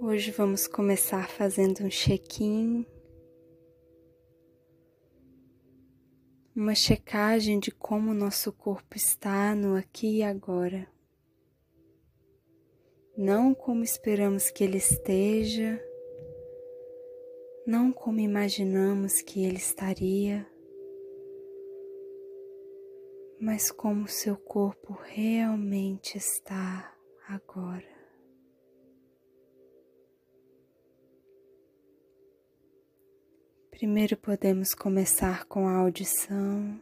Hoje vamos começar fazendo um check-in, uma checagem de como nosso corpo está no aqui e agora. Não como esperamos que ele esteja, não como imaginamos que ele estaria, mas como seu corpo realmente está agora. Primeiro podemos começar com a audição.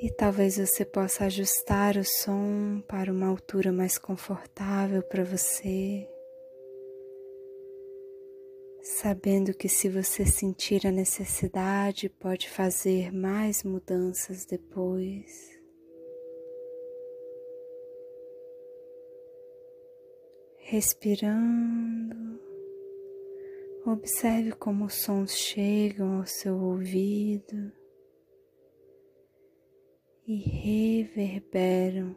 E talvez você possa ajustar o som para uma altura mais confortável para você, sabendo que se você sentir a necessidade, pode fazer mais mudanças depois. Respirando. Observe como os sons chegam ao seu ouvido e reverberam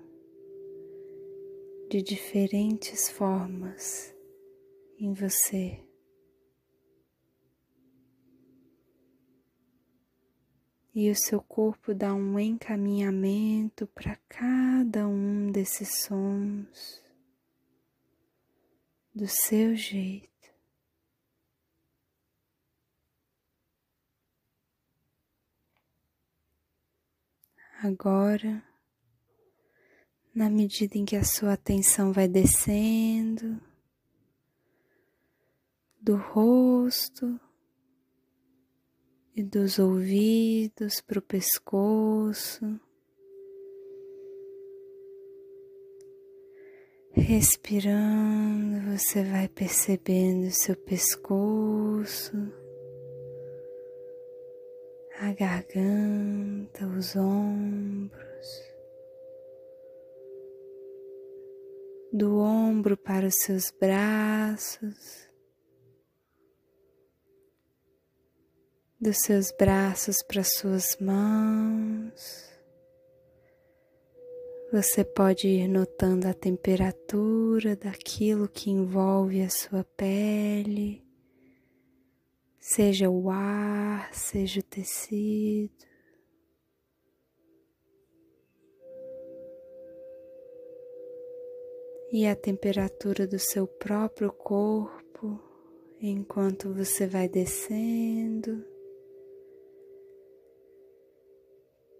de diferentes formas em você. E o seu corpo dá um encaminhamento para cada um desses sons do seu jeito. Agora, na medida em que a sua atenção vai descendo do rosto e dos ouvidos para o pescoço, Respirando, você vai percebendo seu pescoço, a garganta, os ombros, do ombro para os seus braços, dos seus braços para suas mãos. Você pode ir notando a temperatura daquilo que envolve a sua pele, seja o ar, seja o tecido. E a temperatura do seu próprio corpo enquanto você vai descendo.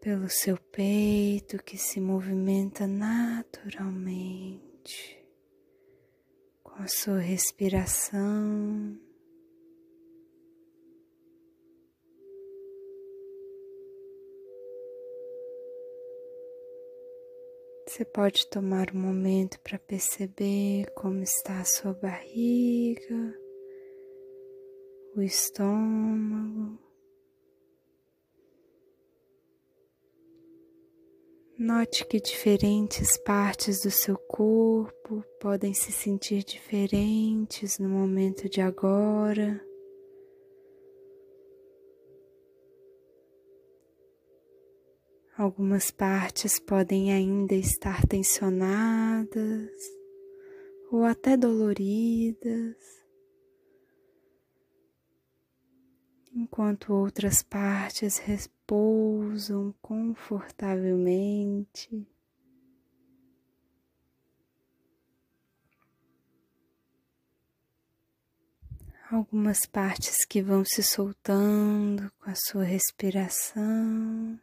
Pelo seu peito que se movimenta naturalmente com a sua respiração. Você pode tomar um momento para perceber como está a sua barriga, o estômago. Note que diferentes partes do seu corpo podem se sentir diferentes no momento de agora. Algumas partes podem ainda estar tensionadas ou até doloridas, enquanto outras partes repousam confortavelmente. Algumas partes que vão se soltando com a sua respiração.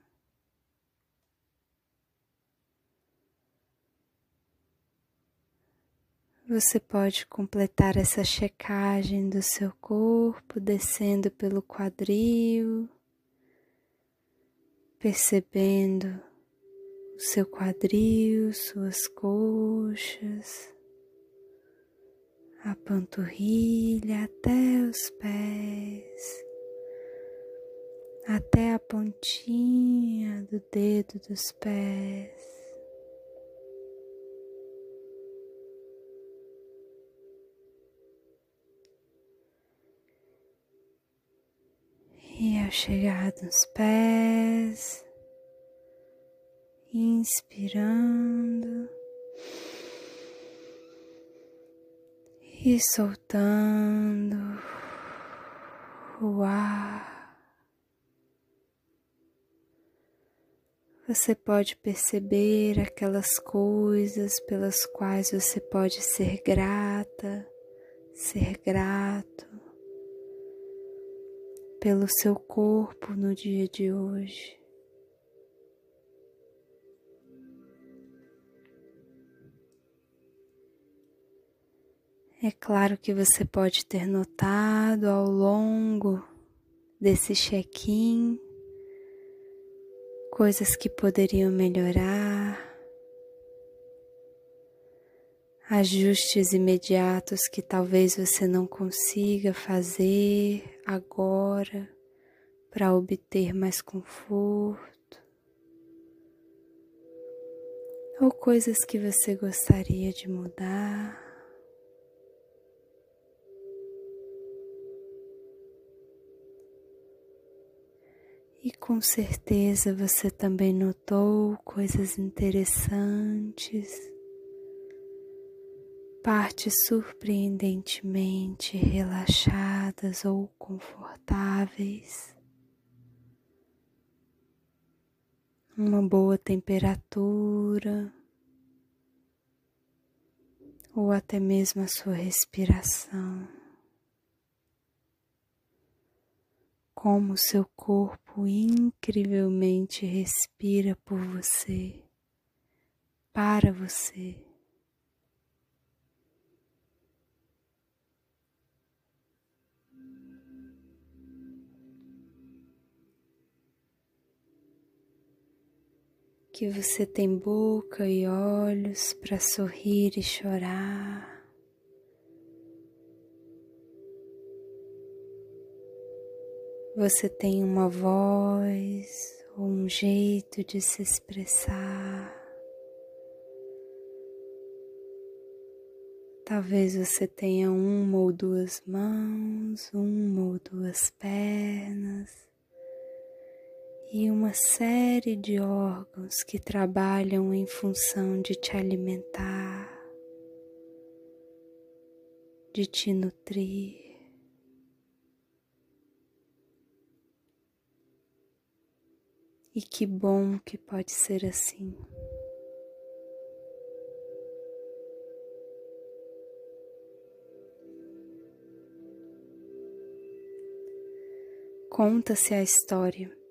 Você pode completar essa checagem do seu corpo descendo pelo quadril, percebendo o seu quadril, suas coxas, a panturrilha até os pés, até a pontinha do dedo dos pés. E ao chegar nos pés, inspirando, e soltando o ar. Você pode perceber aquelas coisas pelas quais você pode ser grata, ser grato pelo seu corpo no dia de hoje. É claro que você pode ter notado ao longo desse check-in coisas que poderiam melhorar, ajustes imediatos que talvez você não consiga fazer agora para obter mais conforto, ou coisas que você gostaria de mudar. E com certeza você também notou coisas interessantes, partes surpreendentemente relaxadas ou confortáveis, uma boa temperatura, ou até mesmo a sua respiração. como seu corpo incrivelmente respira por você, para você. Que você tem boca e olhos para sorrir e chorar. Você tem uma voz ou um jeito de se expressar. Talvez você tenha uma ou duas mãos, uma ou duas pernas e uma série de órgãos que trabalham em função de te alimentar, de te nutrir. E que bom que pode ser assim. Conta-se a história.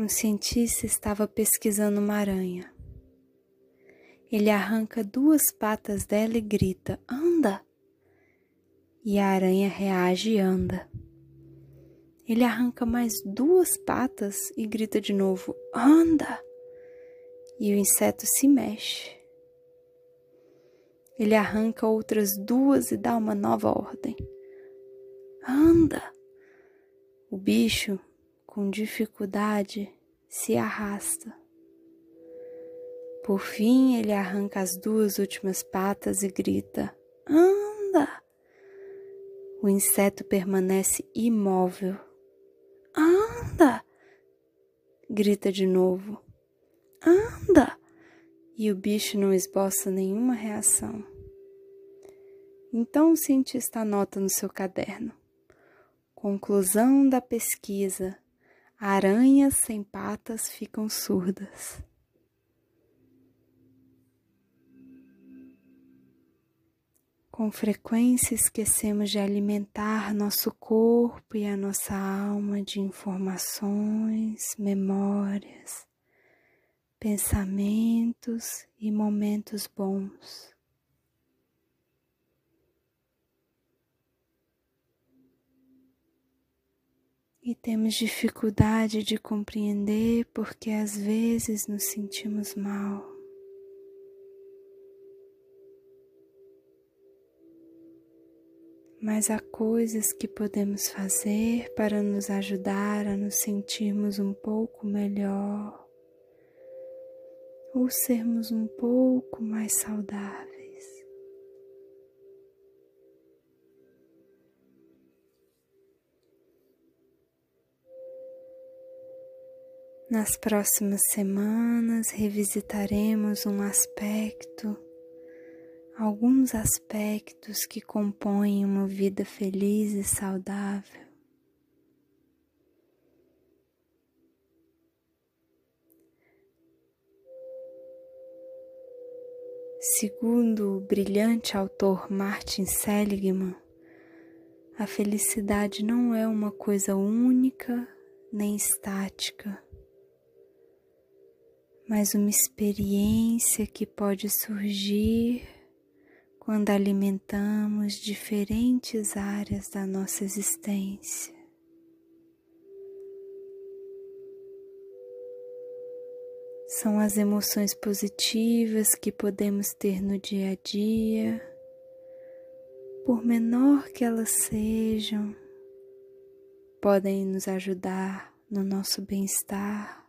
Um cientista estava pesquisando uma aranha. Ele arranca duas patas dela e grita: Anda! E a aranha reage e anda. Ele arranca mais duas patas e grita de novo: Anda! E o inseto se mexe. Ele arranca outras duas e dá uma nova ordem: Anda! O bicho, com dificuldade, se arrasta. Por fim, ele arranca as duas últimas patas e grita: Anda! O inseto permanece imóvel Anda! Grita de novo. Anda! E o bicho não esboça nenhuma reação. Então o cientista anota no seu caderno. Conclusão da pesquisa: aranhas sem patas ficam surdas. Com frequência esquecemos de alimentar nosso corpo e a nossa alma de informações, memórias, pensamentos e momentos bons. E temos dificuldade de compreender porque às vezes nos sentimos mal. mas há coisas que podemos fazer para nos ajudar a nos sentirmos um pouco melhor ou sermos um pouco mais saudáveis. Nas próximas semanas revisitaremos um aspecto, alguns aspectos que compõem uma vida feliz e saudável. Segundo o brilhante autor Martin Seligman, a felicidade não é uma coisa única nem estática, mas uma experiência que pode surgir quando alimentamos diferentes áreas da nossa existência. são as emoções positivas que podemos ter no dia a dia, por menor que elas sejam, podem nos ajudar no nosso bem-estar.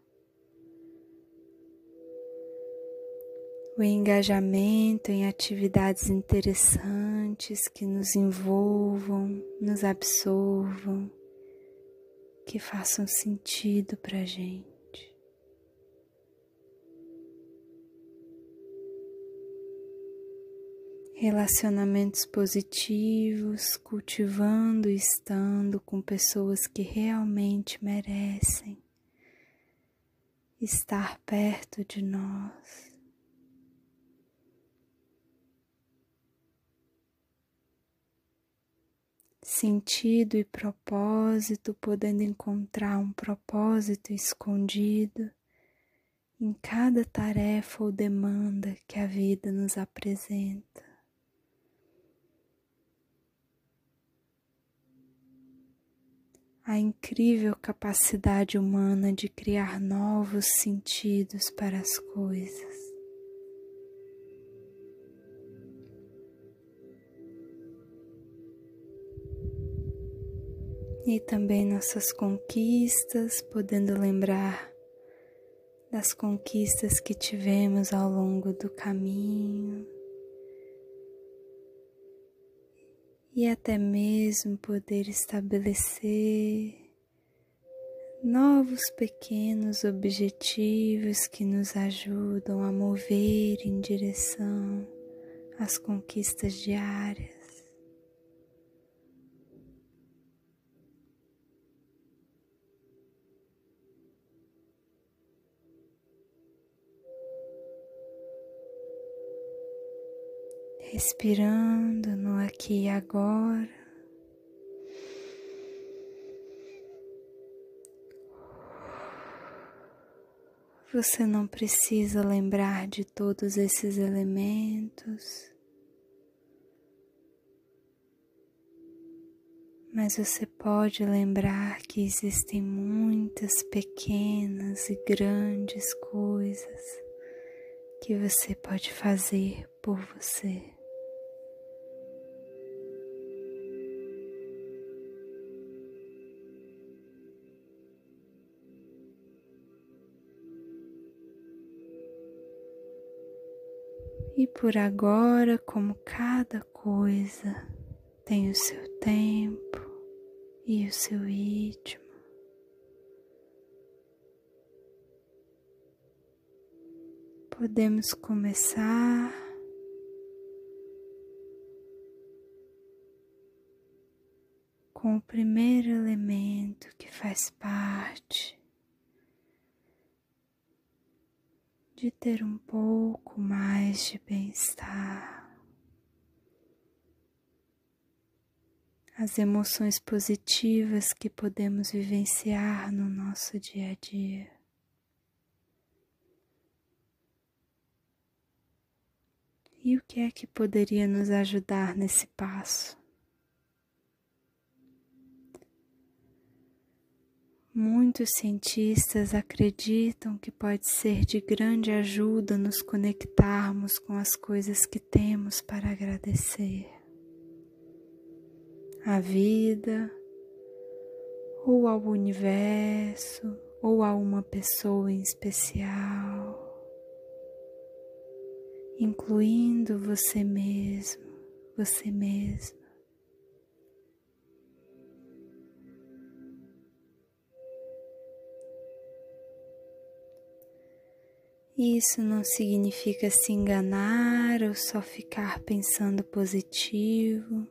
O engajamento em atividades interessantes que nos envolvam, nos absorvam, que façam sentido para a gente. relacionamentos positivos, cultivando e estando com pessoas que realmente merecem estar perto de nós. Sentido e propósito, podendo encontrar um propósito escondido em cada tarefa ou demanda que a vida nos apresenta. a incrível capacidade humana de criar novos sentidos para as coisas. E também nossas conquistas, podendo lembrar das conquistas que tivemos ao longo do caminho. e até mesmo poder estabelecer novos pequenos objetivos que nos ajudam a mover em direção às conquistas diárias. Respirando no aqui e agora. Você não precisa lembrar de todos esses elementos, mas você pode lembrar que existem muitas pequenas e grandes coisas que você pode fazer por você. E por agora, como cada coisa tem o seu tempo e o seu ritmo, podemos começar. Com o primeiro elemento que faz parte de ter um pouco mais de bem-estar. As emoções positivas que podemos vivenciar no nosso dia a dia. E o que é que poderia nos ajudar nesse passo? Muitos cientistas acreditam que pode ser de grande ajuda nos conectarmos com as coisas que temos para agradecer. A vida, ou ao universo, ou a uma pessoa em especial, incluindo você mesmo, você mesmo. Isso não significa se enganar ou só ficar pensando positivo.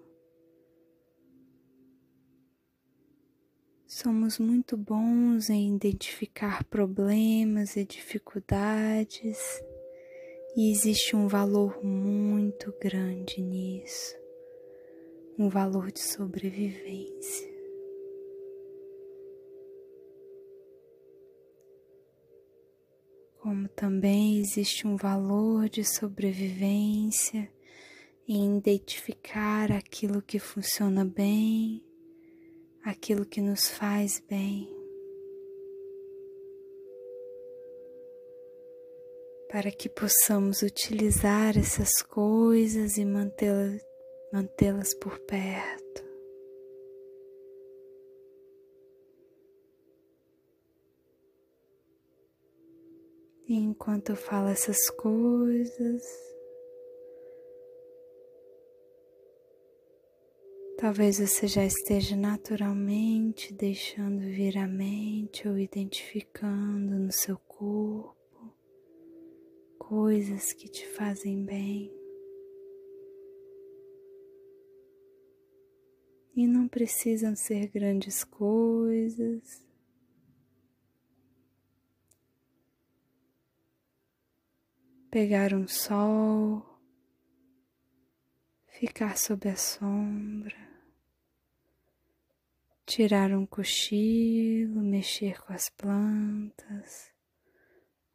Somos muito bons em identificar problemas e dificuldades, e existe um valor muito grande nisso um valor de sobrevivência. Como também existe um valor de sobrevivência em identificar aquilo que funciona bem, aquilo que nos faz bem. Para que possamos utilizar essas coisas e mantê-las mantê-las por perto. E enquanto eu falo essas coisas, talvez você já esteja naturalmente deixando vir a mente ou identificando no seu corpo coisas que te fazem bem. E não precisam ser grandes coisas. Pegar um sol, ficar sob a sombra, tirar um cochilo, mexer com as plantas,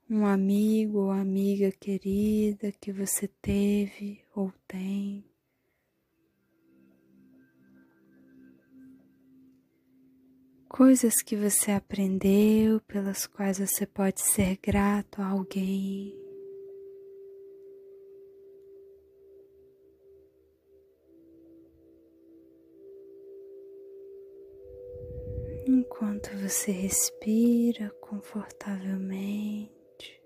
um amigo ou amiga querida que você teve ou tem. coisas que você aprendeu, pelas quais você pode ser grato a alguém. Enquanto você respira confortavelmente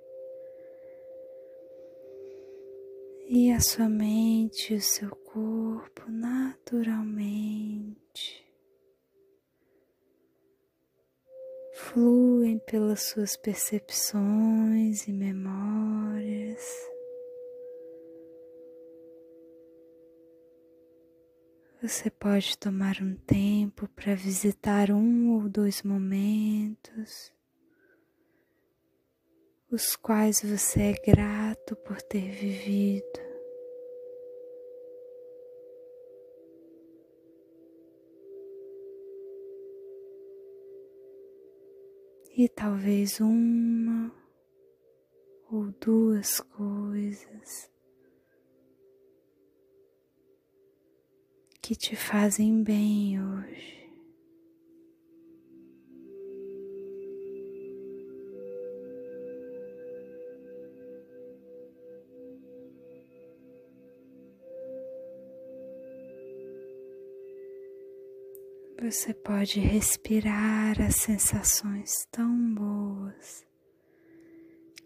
e a sua mente e o seu corpo naturalmente fluem pelas suas percepções e memórias. Você pode tomar um tempo para visitar um ou dois momentos, os quais você é grato por ter vivido. e talvez uma ou duas coisas que te fazem bem hoje. Você pode respirar as sensações tão boas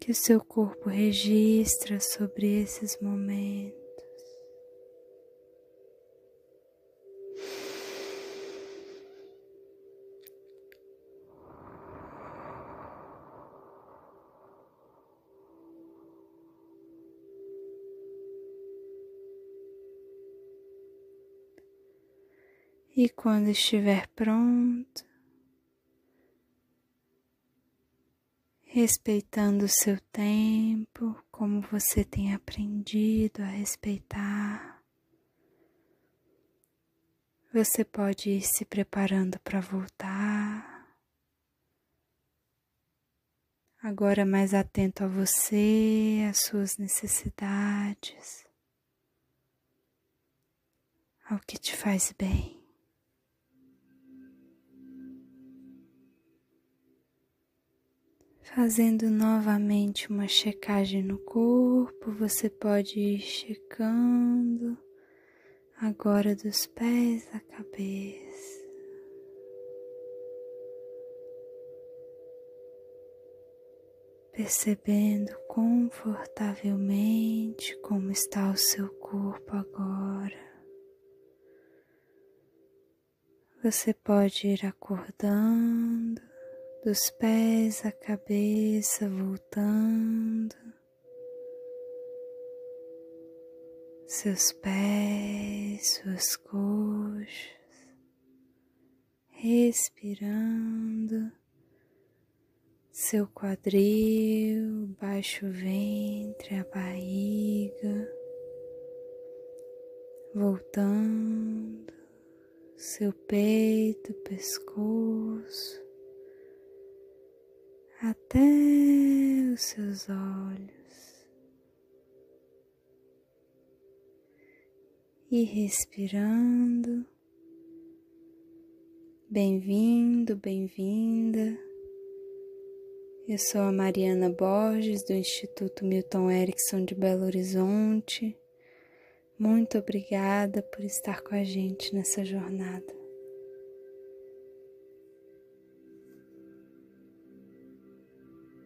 que o seu corpo registra sobre esses momentos. E quando estiver pronto, respeitando o seu tempo, como você tem aprendido a respeitar, você pode ir se preparando para voltar. Agora mais atento a você, às suas necessidades, ao que te faz bem. Fazendo novamente uma checagem no corpo, você pode ir checando agora dos pés à cabeça. Percebendo confortavelmente como está o seu corpo agora. Você pode ir acordando dos pés à cabeça, voltando, seus pés, suas coxas, respirando, seu quadril, baixo ventre, a barriga, voltando, seu peito, pescoço até os seus olhos. e respirando. Bem-vindo, bem-vinda. Eu sou a Mariana Borges do Instituto Milton Erickson de Belo Horizonte. Muito obrigada por estar com a gente nessa jornada.